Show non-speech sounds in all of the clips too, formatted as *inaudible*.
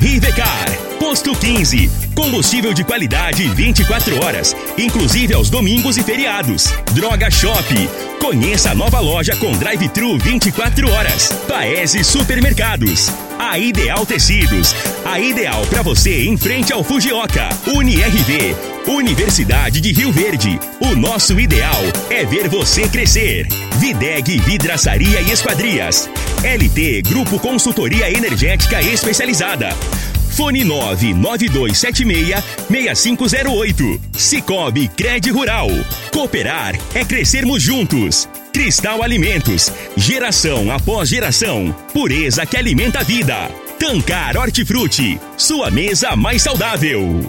Rivecar, Posto 15. Combustível de qualidade 24 horas, inclusive aos domingos e feriados. Droga Shop. Conheça a nova loja com drive-thru 24 horas. Paese Supermercados. A Ideal Tecidos. A ideal para você em frente ao Fujioka. UniRV. Universidade de Rio Verde. O nosso ideal é ver você crescer. Videg Vidraçaria e Esquadrias. LT Grupo Consultoria Energética Especializada. Fone 99276-6508. Cicobi Cred Rural. Cooperar é crescermos juntos. Cristal Alimentos. Geração após geração. Pureza que alimenta a vida. Tancar Hortifruti. Sua mesa mais saudável.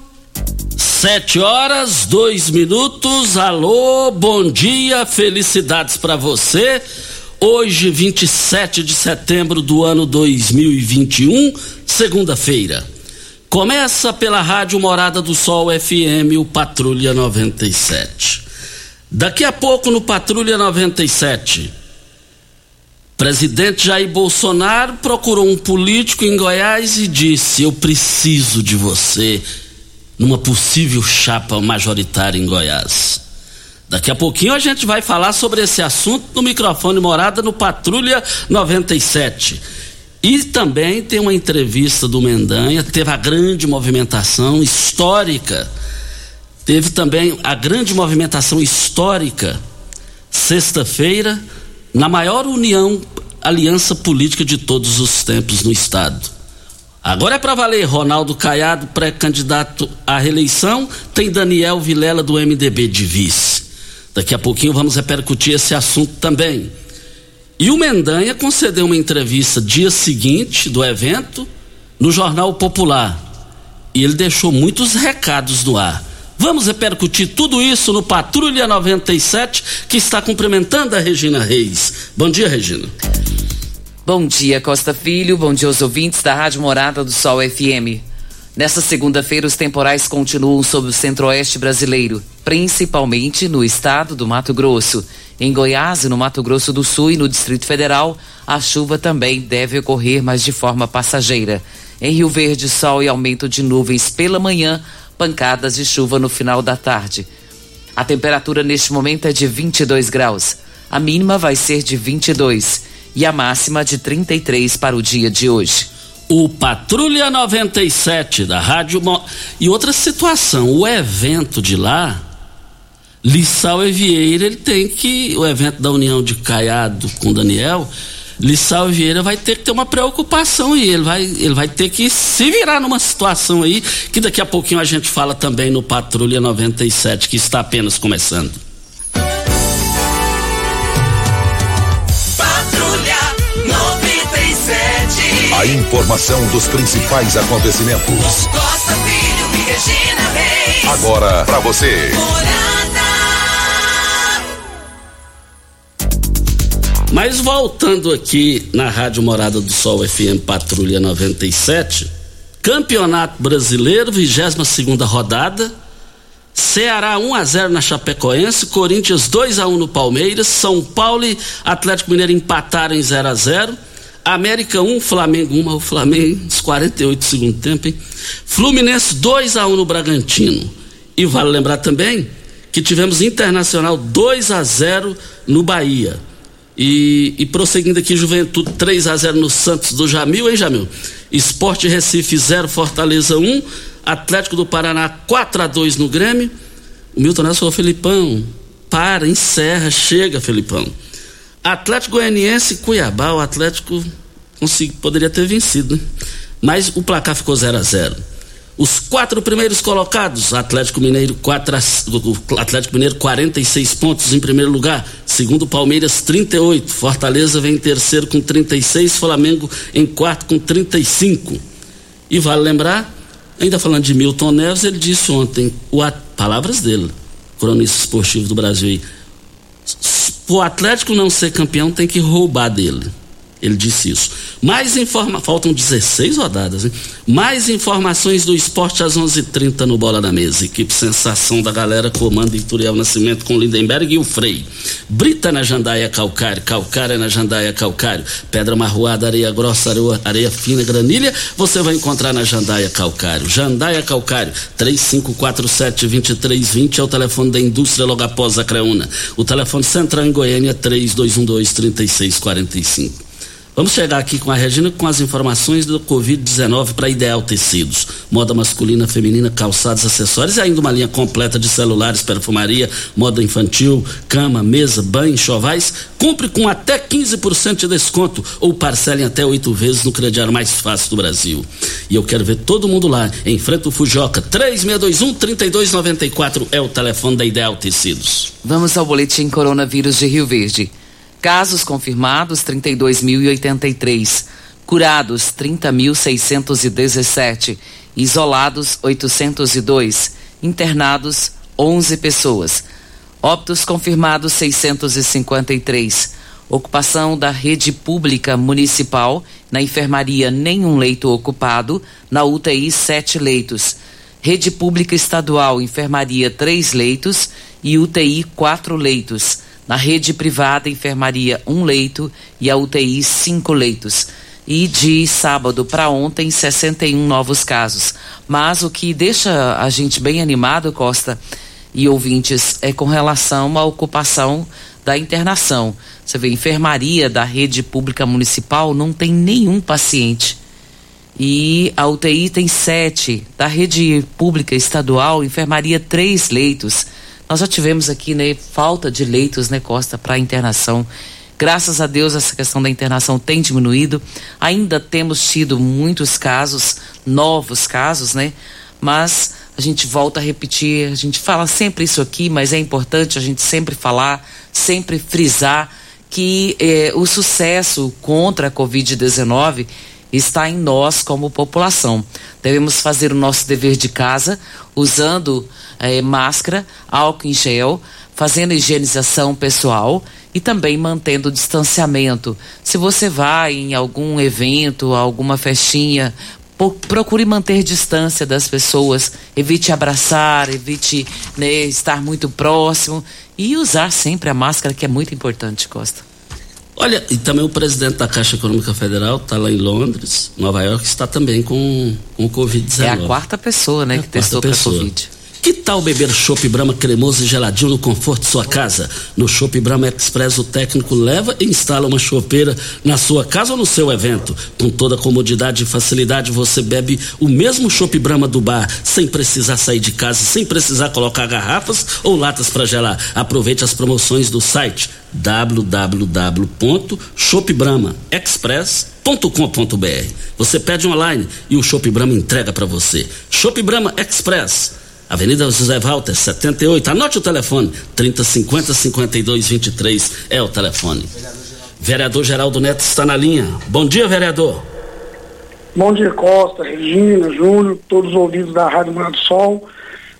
Sete horas, dois minutos. Alô, bom dia, felicidades para você. Hoje, 27 de setembro do ano 2021, segunda-feira. Começa pela Rádio Morada do Sol FM, o Patrulha 97. Daqui a pouco no Patrulha 97. Presidente Jair Bolsonaro procurou um político em Goiás e disse: Eu preciso de você numa possível chapa majoritária em Goiás. Daqui a pouquinho a gente vai falar sobre esse assunto no microfone Morada no Patrulha 97. E também tem uma entrevista do Mendanha, teve a grande movimentação histórica. Teve também a grande movimentação histórica, sexta-feira, na maior união, aliança política de todos os tempos no Estado. Agora é para valer. Ronaldo Caiado, pré-candidato à reeleição, tem Daniel Vilela do MDB de vice. Daqui a pouquinho vamos repercutir esse assunto também. E o Mendanha concedeu uma entrevista dia seguinte do evento no Jornal Popular. E ele deixou muitos recados no ar. Vamos repercutir tudo isso no Patrulha 97, que está cumprimentando a Regina Reis. Bom dia, Regina. Bom dia, Costa Filho. Bom dia aos ouvintes da Rádio Morada do Sol FM. Nesta segunda-feira, os temporais continuam sobre o centro-oeste brasileiro, principalmente no estado do Mato Grosso. Em Goiás no Mato Grosso do Sul e no Distrito Federal, a chuva também deve ocorrer, mas de forma passageira. Em Rio Verde, sol e aumento de nuvens pela manhã, pancadas de chuva no final da tarde. A temperatura neste momento é de 22 graus. A mínima vai ser de 22 e a máxima de 33 para o dia de hoje. O Patrulha 97 da Rádio Mo... e outra situação, o evento de lá, Lissau e Vieira, ele tem que o evento da União de Caiado com Daniel, Lissau e Vieira vai ter que ter uma preocupação e ele vai, ele vai ter que se virar numa situação aí que daqui a pouquinho a gente fala também no Patrulha 97 que está apenas começando. A informação dos principais acontecimentos. Costa Filho e Regina Reis. Agora para você. Mas voltando aqui na Rádio Morada do Sol FM Patrulha 97, Campeonato Brasileiro, 22 segunda rodada. Ceará 1 a 0 na Chapecoense, Corinthians 2 a 1 no Palmeiras, São Paulo e Atlético Mineiro empataram em 0 a 0. América 1, Flamengo 1, mas o Flamengo, uns 48 do segundo tempo, hein? Fluminense 2 a 1 no Bragantino. E vale lembrar também que tivemos Internacional 2 a 0 no Bahia. E, e prosseguindo aqui, Juventude 3 a 0 no Santos do Jamil, hein, Jamil? Esporte Recife 0, Fortaleza 1. Atlético do Paraná 4 a 2 no Grêmio. O Milton Neves falou, Felipão, para, encerra, chega, Felipão. Atlético Goianiense Cuiabá, o Atlético poderia ter vencido, né? mas o placar ficou 0 a 0 Os quatro primeiros colocados, Atlético Mineiro, 4 Atlético Mineiro 46 pontos em primeiro lugar, segundo Palmeiras 38, Fortaleza vem em terceiro com 36, Flamengo em quarto com 35. E vale lembrar, ainda falando de Milton Neves, ele disse ontem, o, palavras dele, cronista esportivo do Brasil aí, o Atlético não ser campeão tem que roubar dele. Ele disse isso. Mais informa... Faltam 16 rodadas, hein? Mais informações do esporte às 11:30 h 30 no Bola da Mesa. Equipe Sensação da galera, comando Ituriel Nascimento com Lindenberg e o Frei. Brita na Jandaia Calcário, Calcária na Jandaia Calcário, Pedra Marroada, Areia Grossa, areia, areia Fina, Granilha, você vai encontrar na Jandaia Calcário. Jandaia Calcário, 3547-2320 é o telefone da indústria logo após a Creuna. O telefone central em Goiânia é 3212-3645. Vamos chegar aqui com a Regina com as informações do Covid-19 para Ideal Tecidos. Moda masculina, feminina, calçados, acessórios e ainda uma linha completa de celulares, perfumaria, moda infantil, cama, mesa, banho, chovais. Compre com até 15% de desconto ou parcelem até oito vezes no crediário mais fácil do Brasil. E eu quero ver todo mundo lá. Em frente ao Fujoca, 3621-3294 é o telefone da Ideal Tecidos. Vamos ao boletim Coronavírus de Rio Verde. Casos confirmados 32.083, curados 30.617, isolados 802, internados 11 pessoas. Óbitos confirmados 653. Ocupação da rede pública municipal, na enfermaria nenhum leito ocupado, na UTI sete leitos. Rede pública estadual, enfermaria três leitos e UTI quatro leitos. Na rede privada, enfermaria um leito e a UTI cinco leitos. E de sábado para ontem, 61 novos casos. Mas o que deixa a gente bem animado, Costa e ouvintes, é com relação à ocupação da internação. Você vê, enfermaria da rede pública municipal não tem nenhum paciente. E a UTI tem sete. Da rede pública estadual, enfermaria três leitos. Nós já tivemos aqui, né, falta de leitos, né, Costa, para internação. Graças a Deus essa questão da internação tem diminuído. Ainda temos tido muitos casos, novos casos, né? Mas a gente volta a repetir, a gente fala sempre isso aqui, mas é importante a gente sempre falar, sempre frisar que eh, o sucesso contra a Covid-19 está em nós como população. Devemos fazer o nosso dever de casa usando eh, máscara, álcool em gel, fazendo higienização pessoal e também mantendo o distanciamento. Se você vai em algum evento, alguma festinha, procure manter distância das pessoas, evite abraçar, evite né, estar muito próximo e usar sempre a máscara, que é muito importante, Costa. Olha, e também o presidente da Caixa Econômica Federal está lá em Londres, Nova York, está também com, com o Covid-19. É a quarta pessoa, né, é que testou para Covid. Que tal beber chopp Brahma cremoso e geladinho no conforto de sua casa? No Chopp Brahma Express, o técnico leva e instala uma chopeira na sua casa ou no seu evento. Com toda comodidade e facilidade, você bebe o mesmo chopp Brahma do bar, sem precisar sair de casa, sem precisar colocar garrafas ou latas para gelar. Aproveite as promoções do site www.shopbramaexpress.com.br. Você pede online e o Shop Brahma entrega para você. Shop Brahma Express Avenida José Walter, 78. Anote o telefone: 3050 5223 é o telefone. Vereador Geraldo Neto está na linha. Bom dia, vereador. Bom dia, Costa, Regina, Júnior, todos os ouvidos da Rádio Morado do Sol.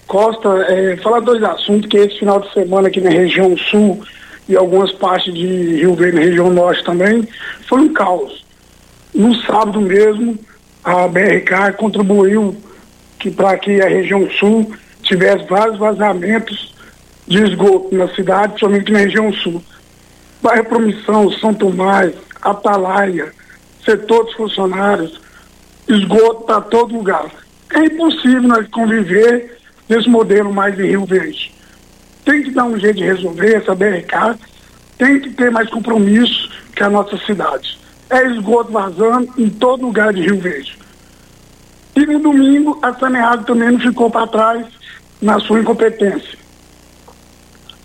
Costa, é, falar dois assuntos que esse final de semana aqui na região sul e algumas partes de Rio Verde, na região norte também, foi um caos. No sábado mesmo, a BRK contribuiu que para que a região sul tivesse vários vazamentos de esgoto na cidade, somente na região sul. Bairro Promissão, São Tomás, Atalaia, setor dos funcionários, esgoto para todo lugar. É impossível nós conviver nesse modelo mais de Rio Verde. Tem que dar um jeito de resolver essa BRK, tem que ter mais compromisso que a nossa cidade. É esgoto vazando em todo lugar de Rio Verde. E no domingo, a Saneado também não ficou para trás na sua incompetência.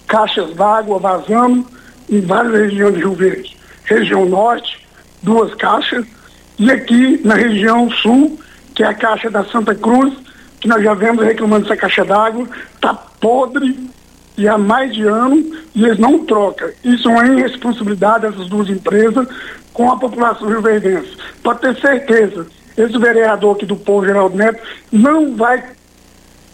Caixas d'água vazando em várias regiões de Rio Verde. Região Norte, duas caixas, e aqui na região Sul, que é a caixa da Santa Cruz, que nós já vemos reclamando dessa caixa d'água, está podre e há mais de ano e eles não trocam. Isso é uma irresponsabilidade dessas duas empresas com a população rio-verdense. Pode ter certeza, esse vereador aqui do povo, Geraldo Neto, não vai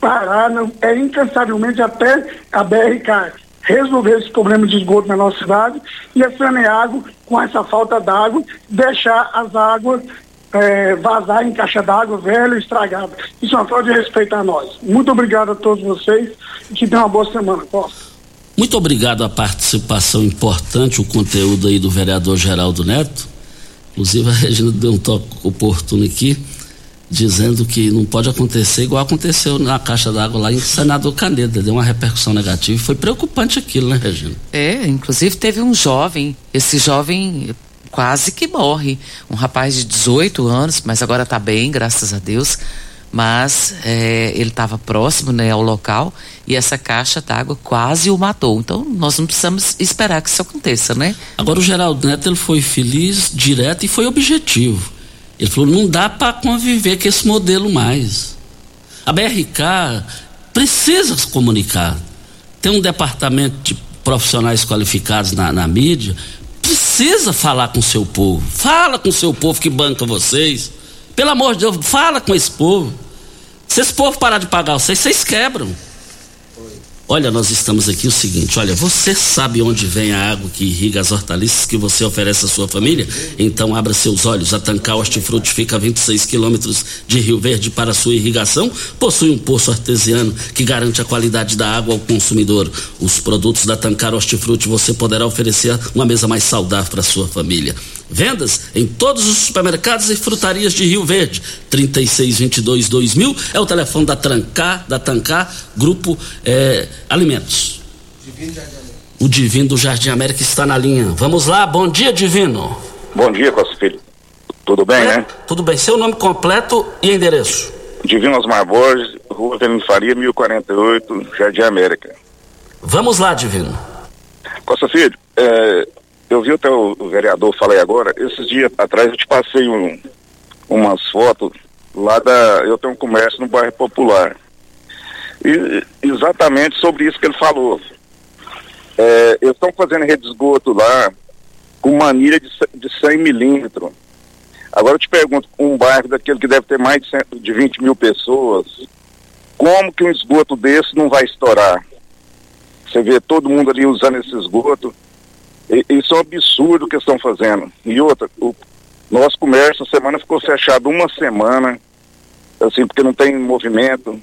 parar, é incansavelmente até a BRK resolver esse problema de esgoto na nossa cidade e a Saneago, com essa falta d'água, deixar as águas é, vazar em caixa d'água velha, estragada. Isso é uma falta de respeito a nós. Muito obrigado a todos vocês e que tenham uma boa semana. Posso? Muito obrigado a participação importante, o conteúdo aí do vereador Geraldo Neto. Inclusive a Regina deu um toque oportuno aqui, dizendo que não pode acontecer igual aconteceu na caixa d'água lá em Senador Caneda, deu uma repercussão negativa. Foi preocupante aquilo, né, Regina? É, inclusive teve um jovem, esse jovem quase que morre. Um rapaz de 18 anos, mas agora está bem, graças a Deus. Mas é, ele estava próximo né, ao local e essa caixa d'água quase o matou. Então nós não precisamos esperar que isso aconteça, né? Agora o Geraldo Neto ele foi feliz, direto e foi objetivo. Ele falou: não dá para conviver com esse modelo mais. A BRK precisa se comunicar. Tem um departamento de profissionais qualificados na, na mídia precisa falar com o seu povo. Fala com o seu povo que banca vocês. Pelo amor de Deus, fala com esse povo. Se esse povo parar de pagar vocês, vocês quebram. Olha, nós estamos aqui o seguinte, olha, você sabe onde vem a água que irriga as hortaliças que você oferece à sua família? Então abra seus olhos. A Tancar Hortifruti fica a 26 quilômetros de Rio Verde para sua irrigação. Possui um poço artesiano que garante a qualidade da água ao consumidor. Os produtos da Tancar Hortifruti você poderá oferecer uma mesa mais saudável para sua família. Vendas em todos os supermercados e frutarias de Rio Verde. 3622 2000 é o telefone da Trancar, da Tancar Grupo é, Alimentos. Divino o Divino do Jardim América está na linha. Vamos lá, bom dia, Divino. Bom dia, Costa Filho. Tudo bem, é, né? Tudo bem. Seu nome completo e endereço? Divino Osmar Borges, Rua Avenida Faria, 1048, Jardim América. Vamos lá, Divino. Costa Filho, é, eu vi até o, vereador falei agora, esses dias atrás eu te passei um, umas fotos lá da. Eu tenho um comércio no bairro Popular. E exatamente sobre isso que ele falou. É, eles estão fazendo rede de esgoto lá com manilha de, de 100 milímetros. Agora eu te pergunto, um bairro daquele que deve ter mais de, 100, de 20 mil pessoas, como que um esgoto desse não vai estourar? Você vê todo mundo ali usando esse esgoto. Isso é um absurdo que estão fazendo. E outra, o nosso comércio, a semana ficou fechado uma semana, assim, porque não tem movimento,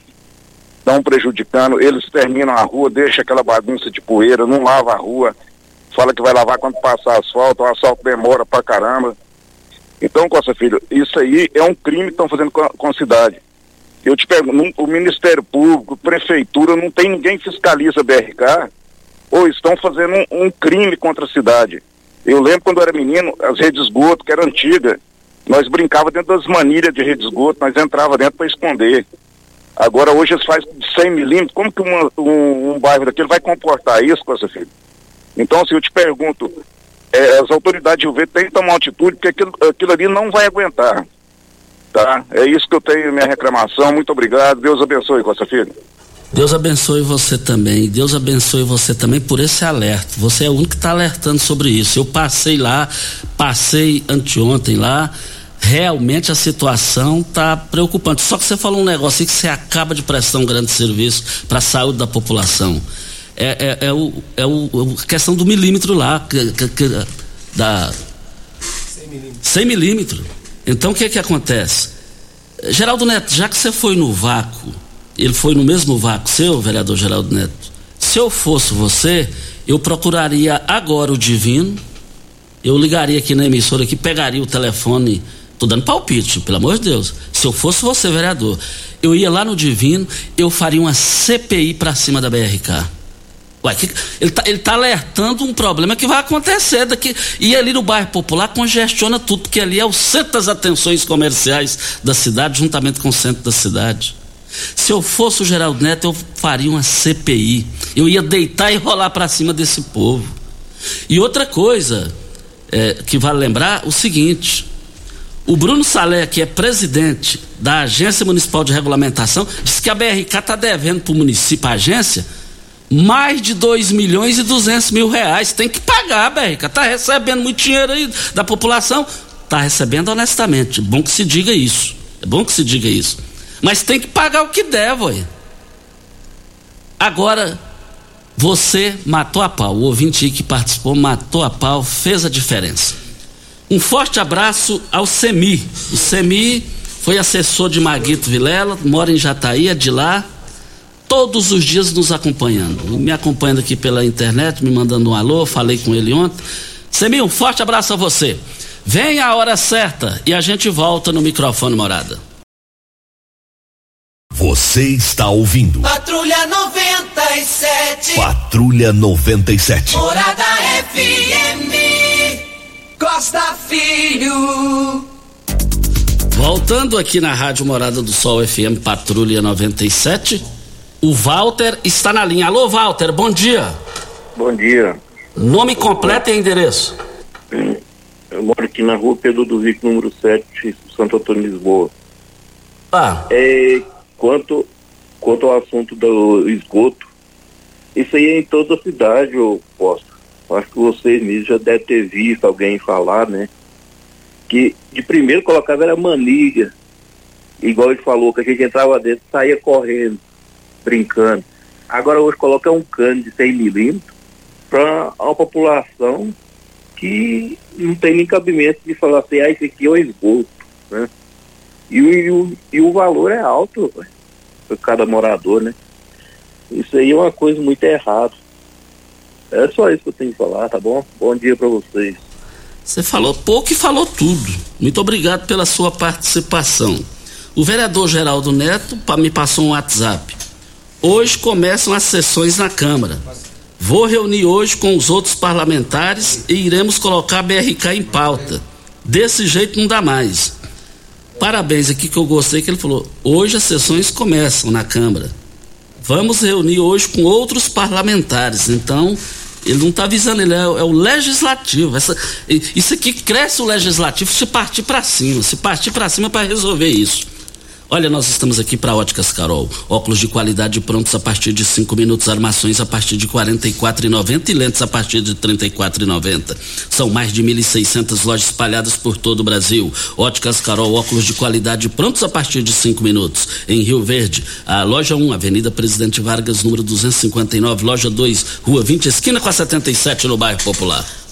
estão prejudicando. Eles terminam a rua, deixam aquela bagunça de poeira, não lava a rua, fala que vai lavar quando passar asfalto, o asfalto demora pra caramba. Então, Costa Filho, isso aí é um crime que estão fazendo com a, com a cidade. Eu te pergunto, o Ministério Público, Prefeitura, não tem ninguém que fiscaliza a BRK ou estão fazendo um, um, crime contra a cidade. Eu lembro quando eu era menino, as redes de esgoto, que era antiga, nós brincava dentro das manilhas de rede de esgoto, nós entrava dentro para esconder. Agora hoje eles fazem 100 milímetros, como que uma, um, um, bairro daquele vai comportar isso, com essa filha? Então, assim, eu te pergunto, é, as autoridades de Verde têm que tomar atitude, porque aquilo, aquilo ali não vai aguentar. Tá? É isso que eu tenho minha reclamação. Muito obrigado. Deus abençoe, Costa Filho. Deus abençoe você também. Deus abençoe você também por esse alerta. Você é o único que está alertando sobre isso. Eu passei lá, passei anteontem lá. Realmente a situação está preocupante. Só que você falou um negócio aí que você acaba de prestar um grande serviço para a saúde da população. É, é, é, o, é o, a questão do milímetro lá, que, que, que, da 100 milímetros. 100 milímetros. Então o que que acontece? Geraldo Neto, já que você foi no vácuo ele foi no mesmo vácuo seu, vereador Geraldo Neto. Se eu fosse você, eu procuraria agora o Divino, eu ligaria aqui na emissora que pegaria o telefone, tô dando palpite, pelo amor de Deus. Se eu fosse você, vereador, eu ia lá no Divino, eu faria uma CPI para cima da BRK. Ué, que, ele está tá alertando um problema que vai acontecer daqui. E ali no bairro Popular congestiona tudo, porque ali é o centro das atenções comerciais da cidade, juntamente com o centro da cidade. Se eu fosse o Geraldo Neto, eu faria uma CPI. Eu ia deitar e rolar para cima desse povo. E outra coisa é, que vale lembrar, o seguinte: o Bruno Salé, que é presidente da Agência Municipal de Regulamentação, disse que a BRK está devendo para o município, a agência, mais de 2 milhões e 200 mil reais. Tem que pagar, BRK. Está recebendo muito dinheiro aí da população. Está recebendo honestamente. Bom que se diga isso. É bom que se diga isso. Mas tem que pagar o que deve, ué. Agora, você matou a pau. O ouvinte que participou matou a pau, fez a diferença. Um forte abraço ao Semi. O Semi foi assessor de Maguito Vilela, mora em Jataí, é de lá. Todos os dias nos acompanhando. Me acompanhando aqui pela internet, me mandando um alô, falei com ele ontem. Semi, um forte abraço a você. Vem a hora certa e a gente volta no microfone morada. Você está ouvindo. Patrulha 97. Patrulha 97. Morada FM. Costa Filho. Voltando aqui na Rádio Morada do Sol FM Patrulha 97, o Walter está na linha. Alô, Walter, bom dia. Bom dia. Nome completo e endereço. Eu moro aqui na rua Pedro do Vico, número 7, Santo Antônio, Lisboa. Ah. É, quanto, quanto ao assunto do esgoto, isso aí é em toda a cidade, eu posso. Acho que vocês mesmos já devem ter visto alguém falar, né? Que de primeiro colocava era manilha. Igual ele falou, que a gente entrava dentro saía correndo, brincando. Agora hoje coloca um cano de 100 milímetros para uma população que não tem nem cabimento de falar assim, ah, isso aqui é o esgoto, né? E, o, e o valor é alto para cada morador, né? Isso aí é uma coisa muito errada. É só isso que eu tenho que falar, tá bom? Bom dia para vocês. Você falou pouco e falou tudo. Muito obrigado pela sua participação. O vereador Geraldo Neto me passou um WhatsApp. Hoje começam as sessões na Câmara. Vou reunir hoje com os outros parlamentares e iremos colocar a BRK em pauta. Desse jeito não dá mais. Parabéns aqui que eu gostei que ele falou. Hoje as sessões começam na Câmara. Vamos reunir hoje com outros parlamentares. Então, ele não está avisando, ele é, é, o legislativo. Essa, isso aqui cresce o legislativo se partir para cima, se partir para cima para resolver isso. Olha, nós estamos aqui para Óticas Carol. Óculos de qualidade prontos a partir de 5 minutos, armações a partir de R$ 44,90 e lentes a partir de R$ 34,90. São mais de 1.600 lojas espalhadas por todo o Brasil. Óticas Carol, óculos de qualidade prontos a partir de 5 minutos. Em Rio Verde, a loja 1, Avenida Presidente Vargas, número 259, loja 2, Rua 20, esquina com a 77, no bairro Popular.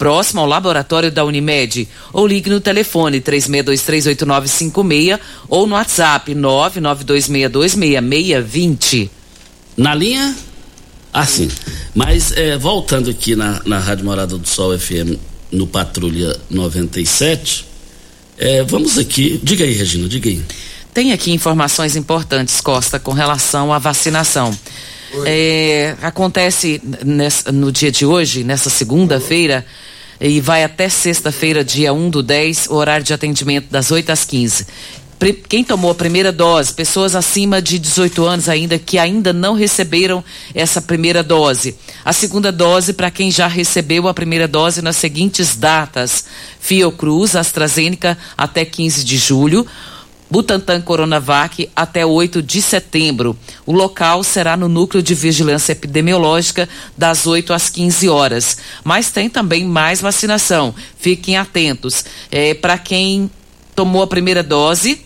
próximo ao laboratório da Unimed, ou ligue no telefone 36238956 ou no WhatsApp 992626620. Na linha? Assim. Mas é, voltando aqui na, na Rádio Morada do Sol FM no Patrulha 97, é, vamos aqui. Diga aí, Regina, diga aí. Tem aqui informações importantes, Costa, com relação à vacinação. É, acontece no dia de hoje, nessa segunda-feira, e vai até sexta-feira, dia 1 do 10, o horário de atendimento das 8 às 15. Quem tomou a primeira dose, pessoas acima de 18 anos ainda que ainda não receberam essa primeira dose. A segunda dose para quem já recebeu a primeira dose nas seguintes datas: Fiocruz, AstraZeneca até 15 de julho. Butantan Coronavac até 8 de setembro. O local será no Núcleo de Vigilância Epidemiológica das 8 às 15 horas. Mas tem também mais vacinação. Fiquem atentos. É, Para quem tomou a primeira dose,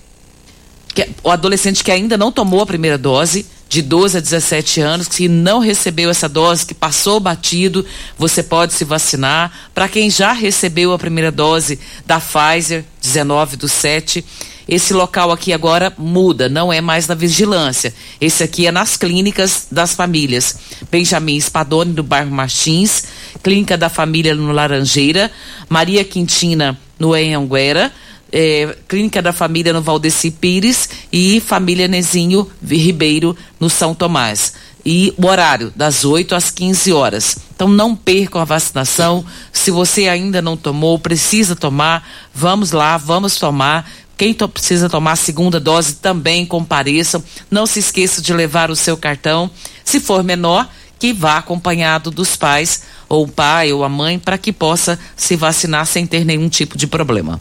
que, o adolescente que ainda não tomou a primeira dose, de 12 a 17 anos, que não recebeu essa dose, que passou batido, você pode se vacinar. Para quem já recebeu a primeira dose da Pfizer, 19 do 7, esse local aqui agora muda, não é mais na vigilância. Esse aqui é nas clínicas das famílias. Benjamin Spadoni, do bairro Martins, Clínica da Família no Laranjeira, Maria Quintina, no Enhanguera, é, Clínica da Família no Valdeci Pires e Família Nezinho Ribeiro no São Tomás. E o horário, das 8 às 15 horas. Então não percam a vacinação. Se você ainda não tomou, precisa tomar, vamos lá, vamos tomar. Quem to precisa tomar a segunda dose também compareçam. Não se esqueça de levar o seu cartão. Se for menor, que vá acompanhado dos pais, ou o pai ou a mãe, para que possa se vacinar sem ter nenhum tipo de problema.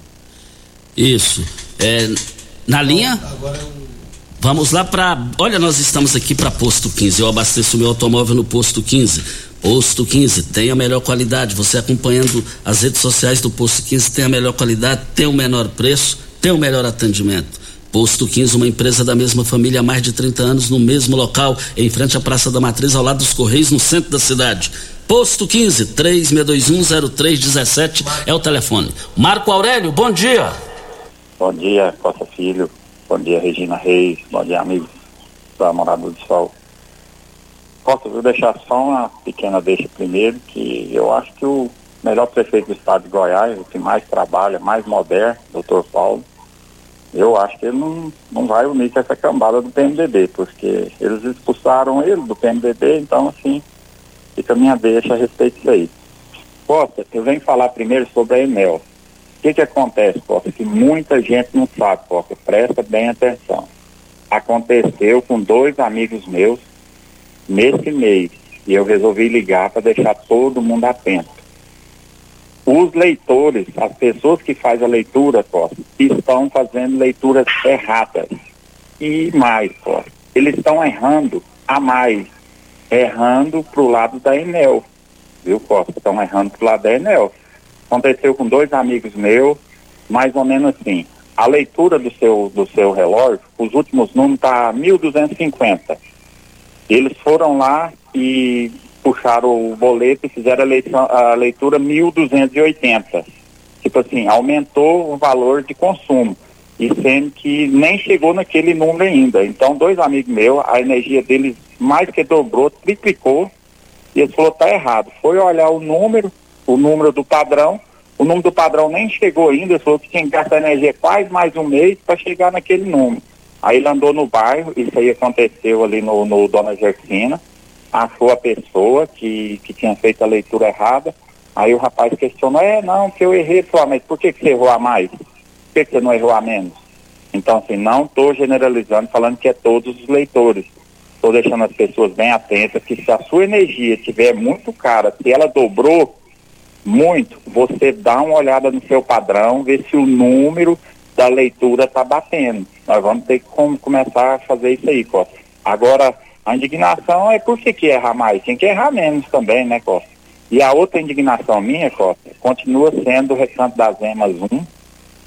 Isso. É, na linha? Vamos lá para. Olha, nós estamos aqui para Posto 15. Eu abasteço meu automóvel no Posto 15. Posto 15 tem a melhor qualidade. Você acompanhando as redes sociais do Posto 15 tem a melhor qualidade, tem o menor preço, tem o melhor atendimento. Posto 15, uma empresa da mesma família há mais de 30 anos, no mesmo local, em frente à Praça da Matriz, ao lado dos Correios, no centro da cidade. Posto 15, 36210317 é o telefone. Marco Aurélio, bom dia. Bom dia, Costa Filho. Bom dia, Regina Reis. Bom dia, amigos da Morada do Sol. Costa, vou deixar só uma pequena deixa primeiro, que eu acho que o melhor prefeito do estado de Goiás, o que mais trabalha, mais moderno, doutor Paulo, eu acho que ele não, não vai unir com essa cambada do PMDB, porque eles expulsaram ele do PMDB, então assim, fica a minha deixa a respeito disso aí. Costa, eu venho falar primeiro sobre a Enel que que acontece, Costa? Que muita gente não sabe, Costa. Presta bem atenção. Aconteceu com dois amigos meus nesse mês e eu resolvi ligar para deixar todo mundo atento. Os leitores, as pessoas que fazem a leitura, Costa, estão fazendo leituras erradas. E mais, Costa, eles estão errando a mais, errando para o lado da Enel. Viu, Costa? Estão errando para o lado da Enel Aconteceu com dois amigos meus, mais ou menos assim. A leitura do seu, do seu relógio, os últimos números tá 1250. Eles foram lá e puxaram o boleto e fizeram a, leição, a leitura 1280. Tipo assim, aumentou o valor de consumo. E sendo que nem chegou naquele número ainda. Então, dois amigos meus, a energia deles mais que dobrou, triplicou. E eles falou, tá errado. Foi olhar o número, o número do padrão. O número do padrão nem chegou ainda, falou que tinha que gastar energia quase mais um mês para chegar naquele número. Aí ele andou no bairro, isso aí aconteceu ali no, no Dona Gersina, achou a pessoa que, que tinha feito a leitura errada. Aí o rapaz questionou, é, não, que eu errei, ah, mas por que, que você errou a mais? Por que, que você não errou a menos? Então, assim, não estou generalizando, falando que é todos os leitores. Estou deixando as pessoas bem atentas que se a sua energia estiver muito cara, se ela dobrou, muito, você dá uma olhada no seu padrão, ver se o número da leitura está batendo. Nós vamos ter que com, começar a fazer isso aí, Costa. Agora, a indignação é por que, que mais? Tem que errar menos também, né, Costa? E a outra indignação minha, Costa, continua sendo o recanto das EMAS 1,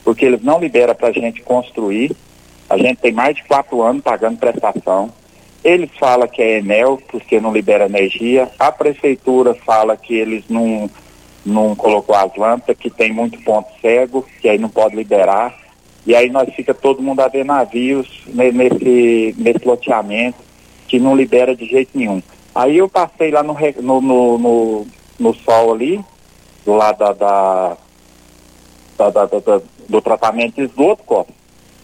porque eles não liberam para a gente construir. A gente tem mais de quatro anos pagando prestação. Eles falam que é Enel, porque não libera energia. A prefeitura fala que eles não não colocou as lâmpadas, que tem muito ponto cego, que aí não pode liberar. E aí nós fica todo mundo a ver navios nesse, nesse loteamento que não libera de jeito nenhum. Aí eu passei lá no, no, no, no, no sol ali, do lado da, da, da, da do tratamento de esgoto, Costa.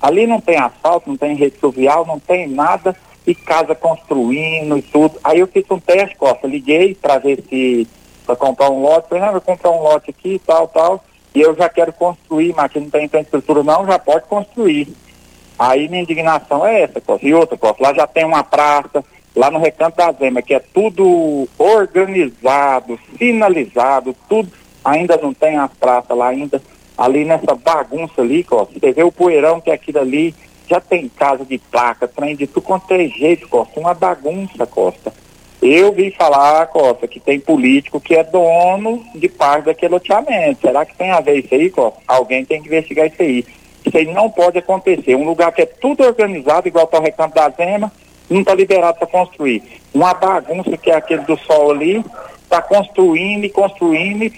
Ali não tem asfalto, não tem rede fluvial, não tem nada, e casa construindo e tudo. Aí eu fiz um teste, Costa, liguei para ver se para comprar um lote, falei, não, vou comprar um lote aqui, tal, tal, e eu já quero construir, mas aqui não tem infraestrutura não, já pode construir. Aí minha indignação é essa, Costa. E outra, Costa, lá já tem uma praça, lá no Recanto da Zema, que é tudo organizado, finalizado, tudo, ainda não tem as praças lá ainda, ali nessa bagunça ali, Costa, você vê o poeirão que é aquilo ali, já tem casa de placa, trem de tudo quanto é jeito, Costa, uma bagunça, Costa. Eu vi falar, Costa, que tem político que é dono de parte daquele loteamento. Será que tem a ver isso aí, Costa? Alguém tem que investigar isso aí. Isso aí não pode acontecer. Um lugar que é tudo organizado, igual está o Recanto da Zema, não está liberado para construir. Uma bagunça que é aquele do sol ali, está construindo e construindo e,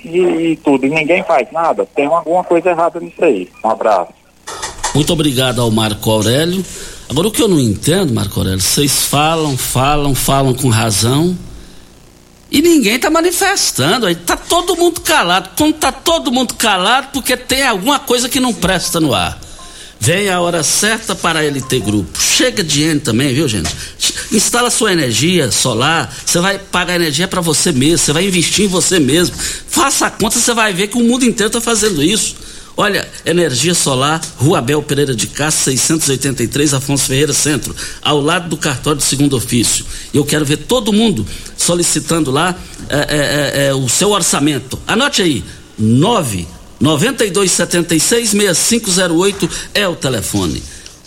e, tudo, e ninguém faz nada. Tem alguma coisa errada nisso aí. Um abraço. Muito obrigado ao Marco Aurélio. Agora, o que eu não entendo, Marco Aurélio, vocês falam, falam, falam com razão e ninguém está manifestando. Aí tá todo mundo calado. Como tá todo mundo calado, porque tem alguma coisa que não presta no ar. Vem a hora certa para ele ter grupo. Chega de gente também, viu, gente? Instala sua energia solar, você vai pagar energia para você mesmo, você vai investir em você mesmo. Faça a conta, você vai ver que o mundo inteiro está fazendo isso. Olha, energia solar, Rua Abel Pereira de Castro, 683, Afonso Ferreira Centro, ao lado do cartório de segundo ofício. Eu quero ver todo mundo solicitando lá é, é, é o seu orçamento. Anote aí, 9 9276 6508 é o telefone.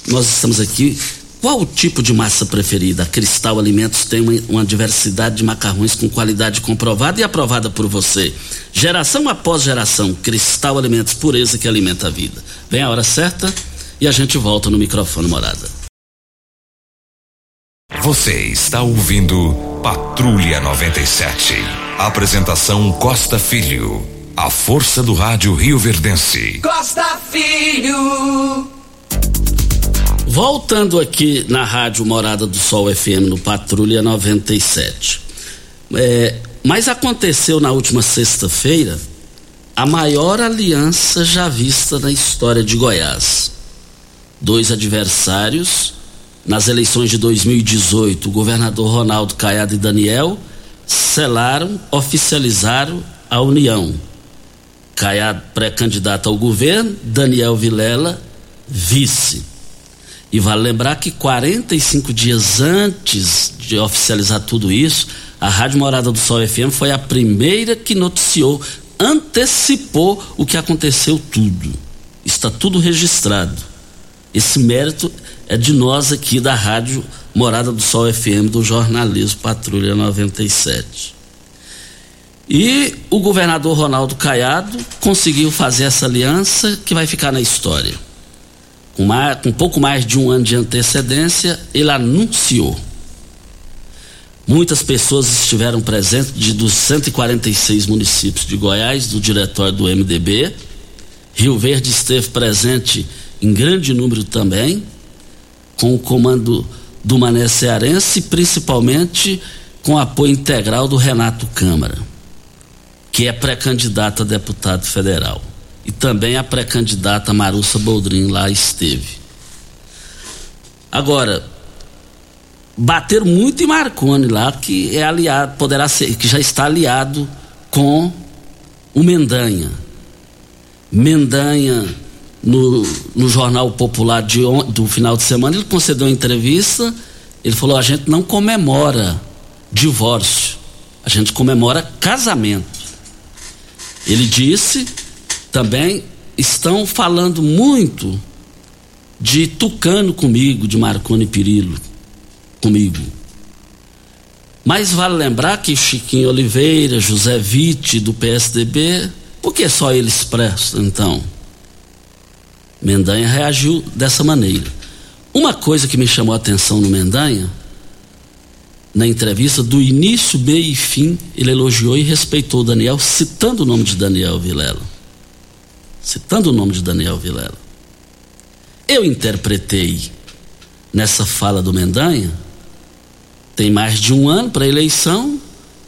Nós estamos aqui qual o tipo de massa preferida? A Cristal Alimentos tem uma, uma, diversidade de macarrões com qualidade comprovada e aprovada por você. Geração após geração, Cristal Alimentos, pureza que alimenta a vida. Vem a hora certa e a gente volta no microfone morada. Você está ouvindo Patrulha 97. Apresentação Costa Filho. A força do rádio Rio Verdense. Costa Filho. Voltando aqui na Rádio Morada do Sol FM no Patrulha 97. É, mas aconteceu na última sexta-feira a maior aliança já vista na história de Goiás. Dois adversários nas eleições de 2018, o governador Ronaldo Caiado e Daniel selaram, oficializaram a união. Caiado pré-candidato ao governo, Daniel Vilela vice. E vale lembrar que 45 dias antes de oficializar tudo isso, a Rádio Morada do Sol FM foi a primeira que noticiou, antecipou o que aconteceu tudo. Está tudo registrado. Esse mérito é de nós aqui da Rádio Morada do Sol FM do jornalismo Patrulha 97. E o governador Ronaldo Caiado conseguiu fazer essa aliança que vai ficar na história com, mais, com pouco mais de um ano de antecedência, ele anunciou. Muitas pessoas estiveram presentes de, dos 146 municípios de Goiás, do diretório do MDB. Rio Verde esteve presente em grande número também, com o comando do Mané Cearense, principalmente com apoio integral do Renato Câmara, que é pré-candidato a deputado federal e também a pré-candidata Marussa Boldrin lá esteve. Agora, bater muito em Marconi lá, que é aliado, poderá ser, que já está aliado com o Mendanha. Mendanha, no, no Jornal Popular de, do final de semana, ele concedeu uma entrevista, ele falou, a gente não comemora divórcio, a gente comemora casamento. Ele disse também estão falando muito de Tucano comigo, de Marconi Pirillo comigo. Mas vale lembrar que Chiquinho Oliveira, José Vitti do PSDB, por que só eles prestam então? Mendanha reagiu dessa maneira. Uma coisa que me chamou a atenção no Mendanha, na entrevista, do início, meio e fim, ele elogiou e respeitou Daniel, citando o nome de Daniel Vilela citando o nome de Daniel Vilela. Eu interpretei nessa fala do Mendanha, tem mais de um ano para a eleição,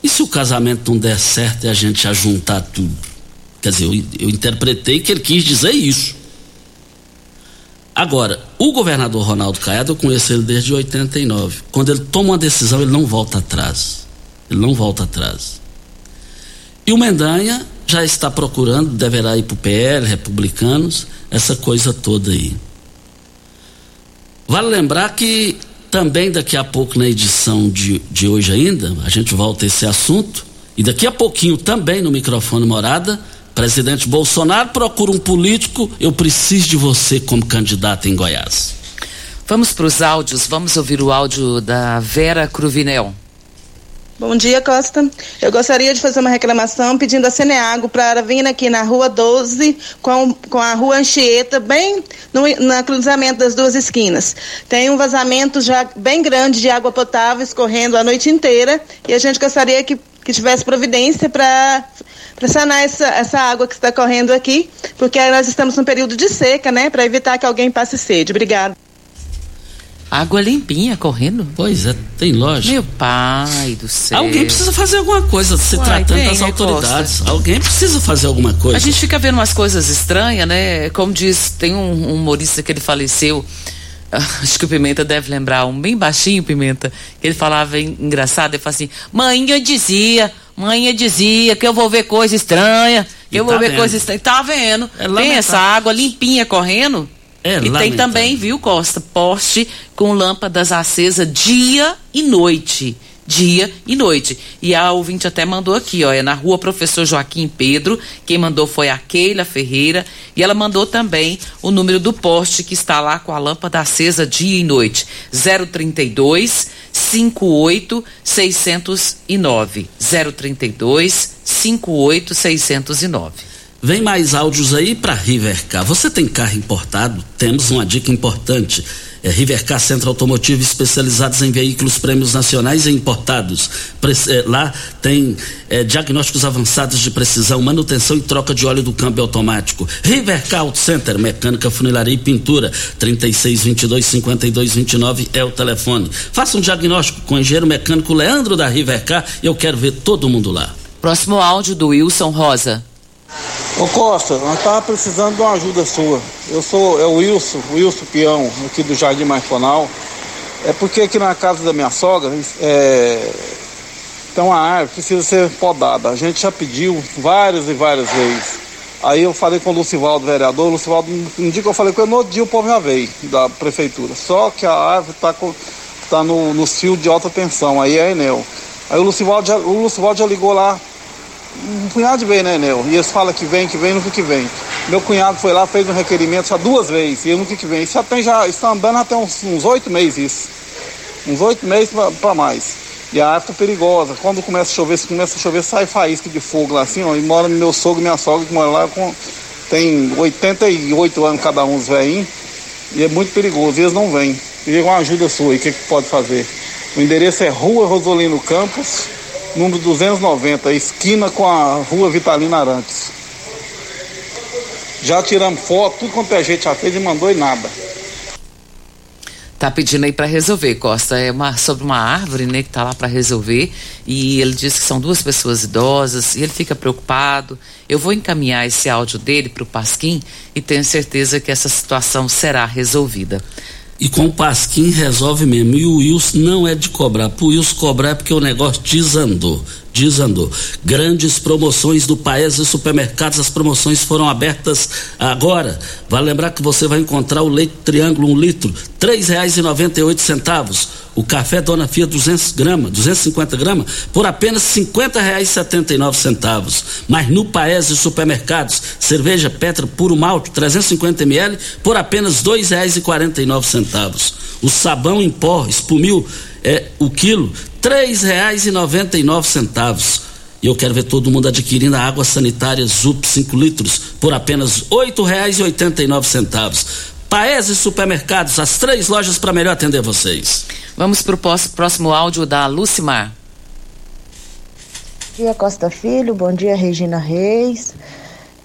e se o casamento não der certo e a gente já juntar tudo? Quer dizer, eu, eu interpretei que ele quis dizer isso. Agora, o governador Ronaldo Caiado, eu conheço ele desde 89. Quando ele toma uma decisão, ele não volta atrás. Ele não volta atrás. E o Mendanha já está procurando, deverá ir para o PL, republicanos, essa coisa toda aí. Vale lembrar que também daqui a pouco na edição de, de hoje ainda, a gente volta a esse assunto, e daqui a pouquinho também no microfone morada, presidente Bolsonaro procura um político, eu preciso de você como candidato em Goiás. Vamos para os áudios, vamos ouvir o áudio da Vera Cruvinel. Bom dia, Costa. Eu gostaria de fazer uma reclamação pedindo a Ceneago para vir aqui na rua 12 com, com a rua Anchieta, bem no, no cruzamento das duas esquinas. Tem um vazamento já bem grande de água potável escorrendo a noite inteira e a gente gostaria que, que tivesse providência para sanar essa, essa água que está correndo aqui, porque nós estamos num período de seca, né, para evitar que alguém passe sede. Obrigada. Água limpinha correndo? Pois é, tem lógica. Meu pai do céu. Alguém precisa fazer alguma coisa, se Uai, tratando tem, das autoridades. Costa. Alguém precisa fazer alguma coisa. A gente fica vendo umas coisas estranhas, né? Como diz, tem um, humorista que ele faleceu. Acho que o Pimenta deve lembrar, um bem baixinho, Pimenta, que ele falava engraçado, ele falava assim, mãe eu dizia, mãe eu dizia que eu vou ver coisa estranha, que e eu tá vou ver vendo. coisa estranha. Tá vendo? É tem essa água limpinha correndo? É, e tem também, viu, Costa, poste com lâmpadas acesas dia e noite. Dia e noite. E a ouvinte até mandou aqui, ó, é na rua Professor Joaquim Pedro. Quem mandou foi a Keila Ferreira. E ela mandou também o número do poste que está lá com a lâmpada acesa dia e noite. 032 58 609. 032 58 609. Vem mais áudios aí para Rivercar. Você tem carro importado? Temos uma dica importante. É Rivercar Centro Automotivo especializados em veículos prêmios nacionais e importados. É, lá tem é, diagnósticos avançados de precisão, manutenção e troca de óleo do câmbio automático. Rivercar Auto Center, mecânica, funilaria e pintura. 3622-5229 é o telefone. Faça um diagnóstico com o engenheiro mecânico Leandro da Rivercar e eu quero ver todo mundo lá. Próximo áudio do Wilson Rosa. Ô Costa, nós tava precisando de uma ajuda sua. Eu sou é o Wilson, Wilson Peão, aqui do Jardim Marconal. É porque aqui na casa da minha sogra é, tem uma árvore que precisa ser podada. A gente já pediu várias e várias vezes. Aí eu falei com o Lucivaldo, vereador, Lucivaldo, um dia que eu falei com ele, no outro dia o povo já veio da prefeitura. Só que a árvore está tá no, no fio de alta tensão, aí é Enel. Aí o Lucivaldo já, o Lucivaldo já ligou lá um punhado de vezes, né, Nel? E eles falam que vem, que vem, nunca que vem. Meu cunhado foi lá, fez um requerimento já duas vezes, e nunca que vem. Isso já tem, já está andando até uns oito meses isso. Uns oito meses para mais. E a árvore tá perigosa. Quando começa a chover, se começa a chover, sai faísca de fogo lá assim, ó. E mora meu sogro e minha sogra que mora lá com. Tem 88 anos cada um, os velhinhos. E é muito perigoso. E eles não vêm. Queria uma ajuda sua aí, o que, que pode fazer? O endereço é Rua Rosolino Campos, número 290, esquina com a rua Vitalina Arantes. Já tiramos foto, tudo quanto a gente já fez e mandou e nada. Tá pedindo aí para resolver, Costa. É uma, sobre uma árvore, né, que tá lá para resolver. E ele diz que são duas pessoas idosas e ele fica preocupado. Eu vou encaminhar esse áudio dele para o Pasquim e tenho certeza que essa situação será resolvida. E com o Pasquim resolve mesmo. E o Wilson não é de cobrar. Pro Wilson cobrar é porque o negócio desandou. Desandou. Grandes promoções do Paes e Supermercados. As promoções foram abertas agora. Vale lembrar que você vai encontrar o leite triângulo, um litro, três reais e noventa e oito centavos. O café Dona Fia 200 gramas, 250 gramas, por apenas cinquenta reais e setenta e nove centavos. Mas no Paes e Supermercados, cerveja Petra Puro Malte 350 ml por apenas dois reais e quarenta e nove centavos. O sabão em pó Espumil é o quilo três reais e noventa e nove centavos. E eu quero ver todo mundo adquirindo a água sanitária Zup 5 litros por apenas oito reais e oitenta e nove centavos. Paese Supermercados, as três lojas para melhor atender vocês. Vamos para o próximo áudio da Lucimar. Bom dia, Costa Filho. Bom dia, Regina Reis.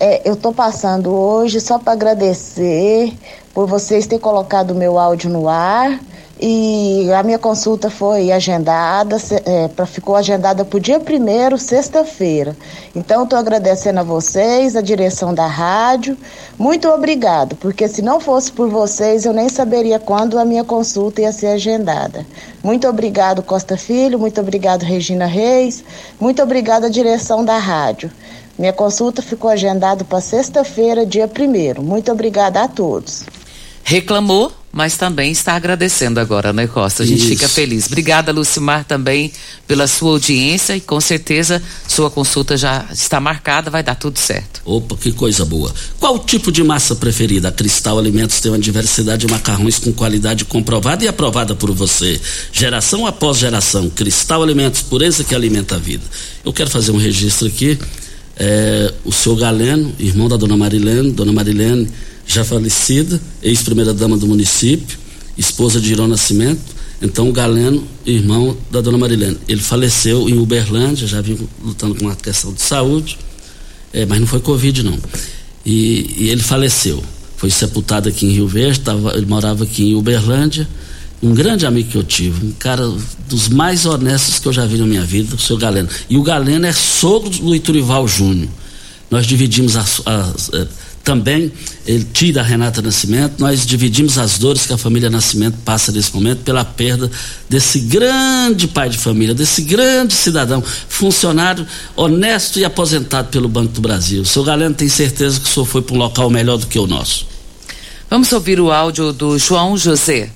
É, eu estou passando hoje só para agradecer por vocês terem colocado o meu áudio no ar e a minha consulta foi agendada, é, ficou agendada para o dia primeiro, sexta-feira. Então, estou agradecendo a vocês, a direção da rádio. Muito obrigado, porque se não fosse por vocês, eu nem saberia quando a minha consulta ia ser agendada. Muito obrigado, Costa Filho. Muito obrigado, Regina Reis. Muito obrigado à direção da rádio. Minha consulta ficou agendada para sexta-feira, dia primeiro. Muito obrigada a todos. Reclamou? Mas também está agradecendo agora, né, Costa? A gente Isso. fica feliz. Obrigada, Lucimar, também pela sua audiência e com certeza sua consulta já está marcada, vai dar tudo certo. Opa, que coisa boa. Qual o tipo de massa preferida? A Cristal Alimentos tem uma diversidade de macarrões com qualidade comprovada e aprovada por você. Geração após geração. Cristal Alimentos, pureza que alimenta a vida. Eu quero fazer um registro aqui. É, o senhor Galeno, irmão da dona Marilene, dona Marilene já falecida, ex-primeira-dama do município, esposa de Irão Nascimento. Então, o Galeno, irmão da dona Marilene, ele faleceu em Uberlândia, já vinha lutando com uma questão de saúde, é, mas não foi Covid, não. E, e, ele faleceu. Foi sepultado aqui em Rio Verde, tava, ele morava aqui em Uberlândia. Um grande amigo que eu tive, um cara dos mais honestos que eu já vi na minha vida, o seu Galeno. E o Galeno é sogro do Iturival Júnior. Nós dividimos as, as, as também ele tira a Renata Nascimento, nós dividimos as dores que a família Nascimento passa nesse momento pela perda desse grande pai de família, desse grande cidadão, funcionário honesto e aposentado pelo Banco do Brasil. O senhor Galeno tem certeza que o senhor foi para um local melhor do que o nosso. Vamos ouvir o áudio do João José.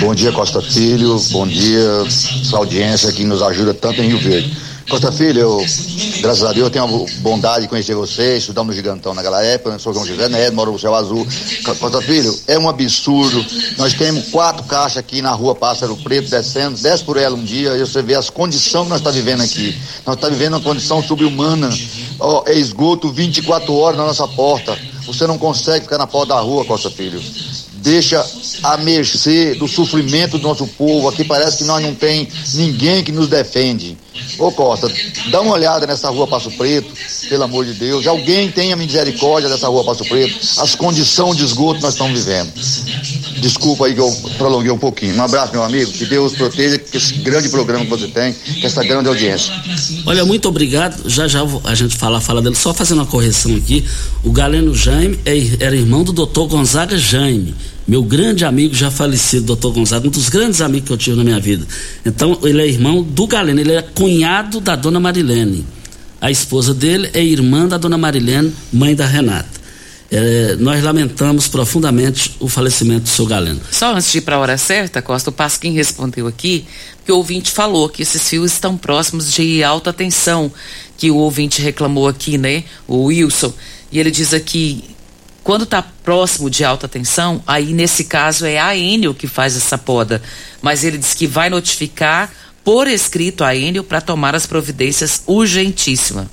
Bom dia, Costa Filho. Bom dia, sua audiência que nos ajuda tanto em Rio Verde. Costa Filho, eu, graças a Deus, tenho a bondade de conhecer você, estudamos no Gigantão naquela época, eu sou João José Neto, moro no Céu Azul. Costa Filho, é um absurdo. Nós temos quatro caixas aqui na rua Pássaro Preto, descendo, desce por ela um dia e você vê as condições que nós estamos tá vivendo aqui. Nós estamos tá vivendo uma condição subhumana. É esgoto 24 horas na nossa porta. Você não consegue ficar na porta da rua, Costa Filho deixa à mercê do sofrimento do nosso povo. Aqui parece que nós não tem ninguém que nos defende. Ô Costa, dá uma olhada nessa rua Passo Preto, pelo amor de Deus. Alguém tenha misericórdia dessa rua Passo Preto. As condições de esgoto que nós estamos vivendo. Desculpa aí que eu prolonguei um pouquinho. Um abraço, meu amigo. Que Deus proteja que esse grande programa que você tem, que essa grande audiência. Olha, muito obrigado. Já já a gente fala, fala dele. Só fazendo uma correção aqui. O Galeno Jaime é, era irmão do doutor Gonzaga Jaime meu grande amigo já falecido, doutor Gonzaga, um dos grandes amigos que eu tive na minha vida. Então, ele é irmão do Galeno, ele é cunhado da dona Marilene. A esposa dele é irmã da dona Marilene, mãe da Renata. É, nós lamentamos profundamente o falecimento do seu Galeno. Só antes de ir para a hora certa, Costa, o Pasquim respondeu aqui que o ouvinte falou que esses fios estão próximos de alta tensão, que o ouvinte reclamou aqui, né? O Wilson. E ele diz aqui quando está próximo de alta tensão, aí nesse caso é a Enel que faz essa poda. Mas ele diz que vai notificar por escrito a Enel para tomar as providências urgentíssimas.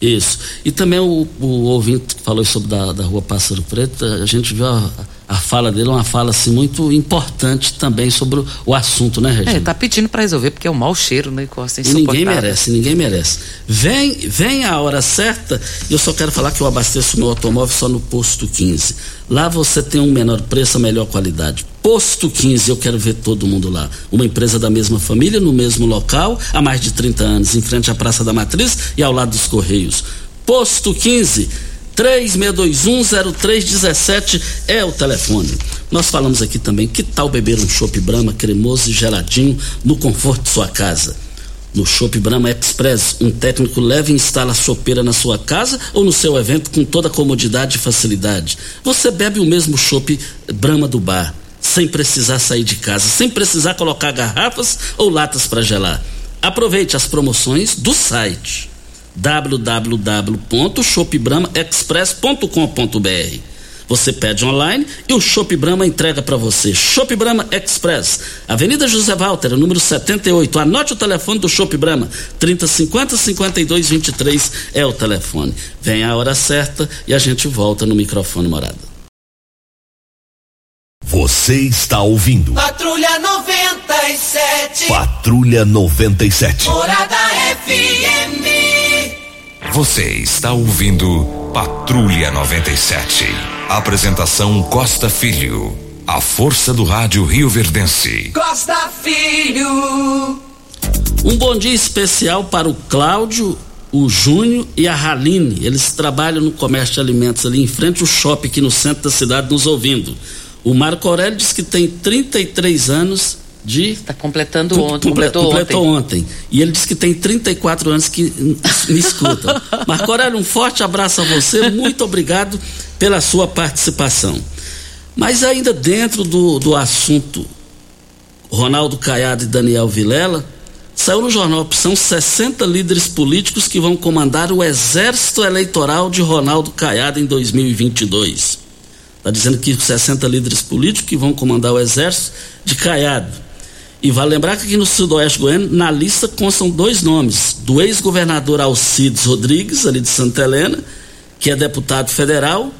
Isso. E também o, o ouvinte que falou sobre da, da rua Pássaro Preto, a gente viu a, a fala dele, uma fala assim muito importante também sobre o, o assunto, né, Regina? É, tá pedindo para resolver porque é um mau cheiro, né, Costa? E ninguém merece, ninguém merece. Vem, vem a hora certa, e eu só quero falar que eu abasteço meu automóvel só no posto 15. Lá você tem um menor preço, a melhor qualidade. Posto 15, eu quero ver todo mundo lá. Uma empresa da mesma família, no mesmo local, há mais de 30 anos, em frente à Praça da Matriz e ao lado dos Correios. Posto 15 36210317 é o telefone. Nós falamos aqui também que tal beber um chopp Brahma cremoso e geladinho no conforto de sua casa. No Chopp Brahma Express, um técnico leva e instala a chopeira na sua casa ou no seu evento com toda comodidade e facilidade. Você bebe o mesmo chopp Brahma do bar, sem precisar sair de casa, sem precisar colocar garrafas ou latas para gelar. Aproveite as promoções do site www.shopbramaexpress.com.br. Você pede online e o Shop Brahma entrega para você. Shop Brahma Express, Avenida José Walter, número 78. Anote o telefone do Shop Brahma, 3050 5223 é o telefone. Vem a hora certa e a gente volta no microfone morada. Você está ouvindo. Patrulha 97. Patrulha 97. Morada FM. Você está ouvindo Patrulha 97. Apresentação Costa Filho. A força do rádio Rio Verdense. Costa Filho. Um bom dia especial para o Cláudio, o Júnior e a Raline. Eles trabalham no comércio de alimentos ali em frente ao shopping aqui no centro da cidade nos ouvindo. O Marco Aurélio diz que tem 33 anos de. Está completando ontem. Completou, completou ontem. ontem. E ele disse que tem 34 anos que me escuta. *laughs* Marco Aurélio, um forte abraço a você, muito obrigado pela sua participação. Mas ainda dentro do, do assunto Ronaldo Caiado e Daniel Vilela, saiu no jornal são 60 líderes políticos que vão comandar o exército eleitoral de Ronaldo Caiado em 2022. Está dizendo que 60 líderes políticos que vão comandar o exército de Caiado. E vale lembrar que aqui no Sudoeste Goiano, na lista constam dois nomes: do ex-governador Alcides Rodrigues, ali de Santa Helena, que é deputado federal,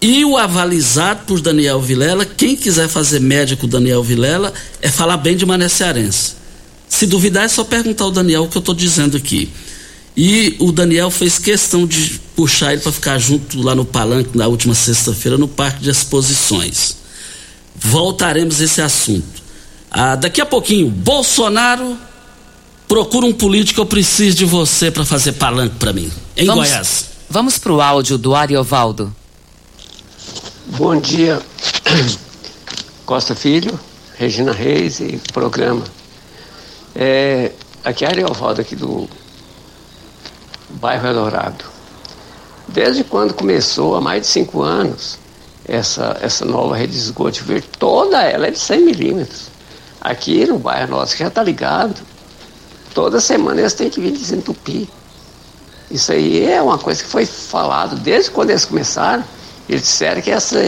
e o avalizado por Daniel Vilela. Quem quiser fazer média com Daniel Vilela é falar bem de Mané Cearense. Se duvidar, é só perguntar ao Daniel o que eu estou dizendo aqui. E o Daniel fez questão de puxar ele para ficar junto lá no palanque na última sexta-feira no Parque de Exposições. Voltaremos a esse assunto. Ah, daqui a pouquinho, Bolsonaro procura um político, eu preciso de você para fazer palanque para mim, em vamos, Goiás. Vamos para o áudio do Ariovaldo. Bom dia, *clears throat* Costa Filho, Regina Reis e programa. É, aqui é Ariovaldo, aqui do bairro Eldorado. Desde quando começou, há mais de cinco anos, essa, essa nova rede de esgoto verde, toda ela é de 100 milímetros. Aqui no bairro nosso, que já está ligado, toda semana eles têm que vir desentupir. Isso aí é uma coisa que foi falado desde quando eles começaram. Eles disseram que essa,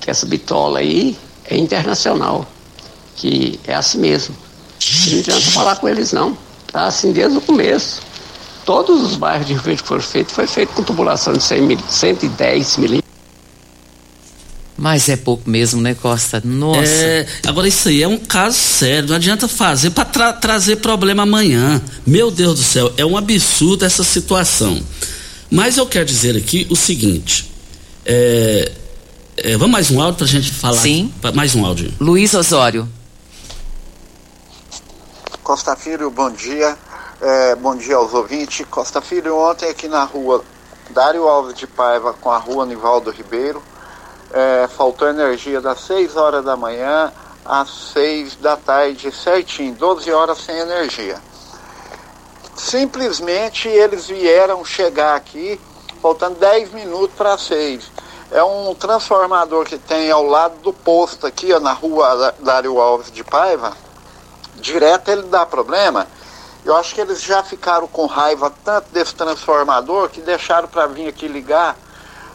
que essa bitola aí é internacional, que é assim mesmo. Não adianta falar com eles não. Tá assim desde o começo. Todos os bairros de Rio Verde que foram feitos, foi feito com tubulação de 100 110 milímetros. Mas é pouco mesmo, né, Costa? Nossa. É, agora, isso aí é um caso sério. Não adianta fazer para tra trazer problema amanhã. Meu Deus do céu, é um absurdo essa situação. Mas eu quero dizer aqui o seguinte: é, é, vamos mais um áudio para a gente falar? Sim. Mais um áudio. Luiz Osório. Costa Filho, bom dia. É, bom dia aos ouvintes. Costa Filho, ontem aqui na rua Dário Alves de Paiva com a rua Nivaldo Ribeiro, é, faltou energia das 6 horas da manhã às 6 da tarde, certinho, 12 horas sem energia. Simplesmente eles vieram chegar aqui faltando 10 minutos para 6. É um transformador que tem ao lado do posto aqui, ó, na rua Dário Alves de Paiva. Direto ele dá problema. Eu acho que eles já ficaram com raiva tanto desse transformador que deixaram para vir aqui ligar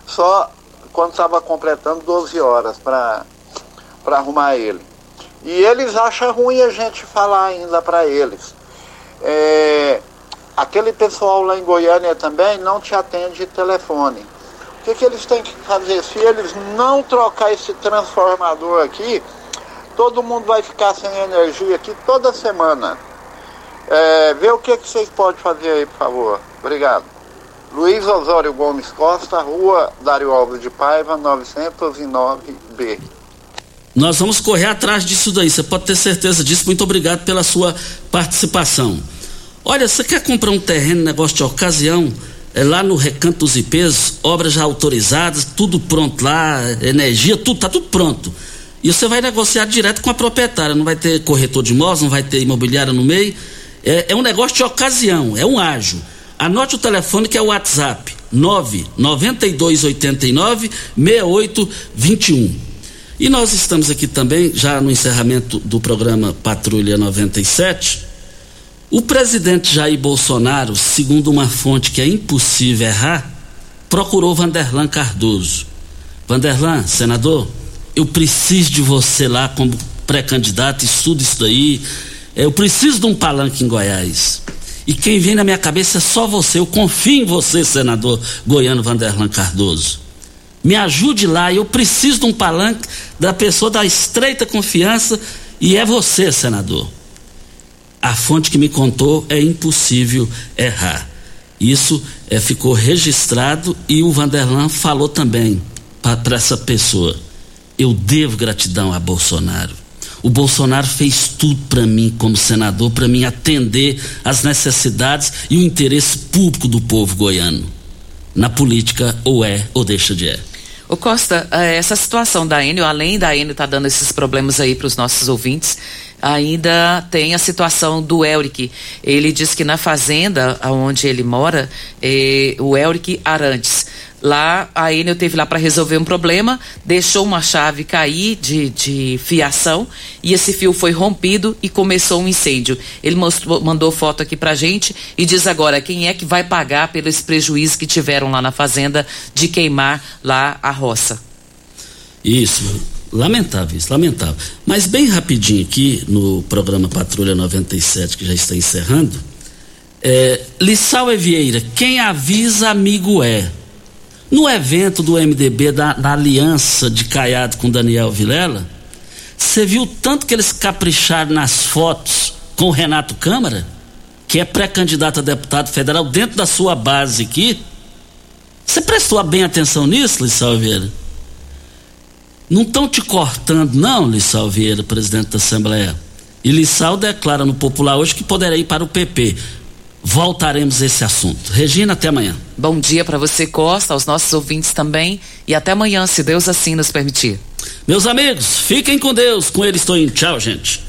só quando estava completando 12 horas para arrumar ele. E eles acham ruim a gente falar ainda para eles. É, aquele pessoal lá em Goiânia também não te atende telefone. O que, que eles têm que fazer? Se eles não trocar esse transformador aqui, todo mundo vai ficar sem energia aqui toda semana. É, vê o que, que vocês podem fazer aí, por favor. Obrigado. Luiz Osório Gomes Costa, Rua Dário Alves de Paiva, 909B. Nós vamos correr atrás disso daí, você pode ter certeza disso. Muito obrigado pela sua participação. Olha, você quer comprar um terreno, negócio de ocasião? É lá no Recanto dos IPs, obras já autorizadas, tudo pronto lá, energia, tudo, tá tudo pronto. E você vai negociar direto com a proprietária, não vai ter corretor de imóveis, não vai ter imobiliária no meio. É, é um negócio de ocasião, é um ágio. Anote o telefone que é o WhatsApp: 99289 6821. E nós estamos aqui também, já no encerramento do programa Patrulha 97. O presidente Jair Bolsonaro, segundo uma fonte que é impossível errar, procurou Vanderlan Cardoso. Vanderlan, senador, eu preciso de você lá como pré-candidato, estuda isso daí. Eu preciso de um palanque em Goiás. E quem vem na minha cabeça é só você. Eu confio em você, senador goiano Vanderlan Cardoso. Me ajude lá, eu preciso de um palanque da pessoa da estreita confiança e é você, senador. A fonte que me contou é impossível errar. Isso é, ficou registrado e o Vanderlan falou também para essa pessoa. Eu devo gratidão a Bolsonaro. O Bolsonaro fez tudo para mim como senador, para mim atender às necessidades e o interesse público do povo goiano. Na política, ou é ou deixa de é. Ô Costa, eh, essa situação da Enio, além da Enio tá dando esses problemas aí para os nossos ouvintes, ainda tem a situação do Elric. Ele diz que na fazenda onde ele mora, é, o Elric Arantes Lá, a Enel teve lá para resolver um problema, deixou uma chave cair de, de fiação e esse fio foi rompido e começou um incêndio. Ele mostrou, mandou foto aqui pra gente e diz agora quem é que vai pagar pelo esse prejuízo que tiveram lá na fazenda de queimar lá a roça. Isso, lamentável isso, lamentável. Mas bem rapidinho aqui no programa Patrulha 97, que já está encerrando, é, Lissau Evieira, quem avisa amigo é. No evento do MDB, da, da aliança de Caiado com Daniel Vilela, você viu tanto que eles capricharam nas fotos com o Renato Câmara, que é pré-candidato a deputado federal dentro da sua base aqui? Você prestou bem atenção nisso, Lissau Vieira? Não estão te cortando, não, Lissau Vieira, presidente da Assembleia. E Lissau declara no Popular hoje que poderá ir para o PP voltaremos a esse assunto. Regina, até amanhã. Bom dia para você, Costa, aos nossos ouvintes também. E até amanhã, se Deus assim nos permitir. Meus amigos, fiquem com Deus. Com ele estou indo. Tchau, gente.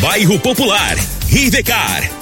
Bairro Popular. Rivecar.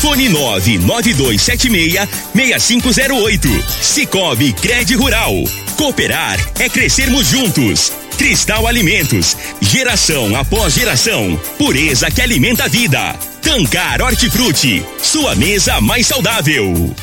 Fone 99276 6508. Cicobi Cred Rural. Cooperar é crescermos juntos. Cristal Alimentos. Geração após geração. Pureza que alimenta a vida. Tancar Hortifruti. Sua mesa mais saudável.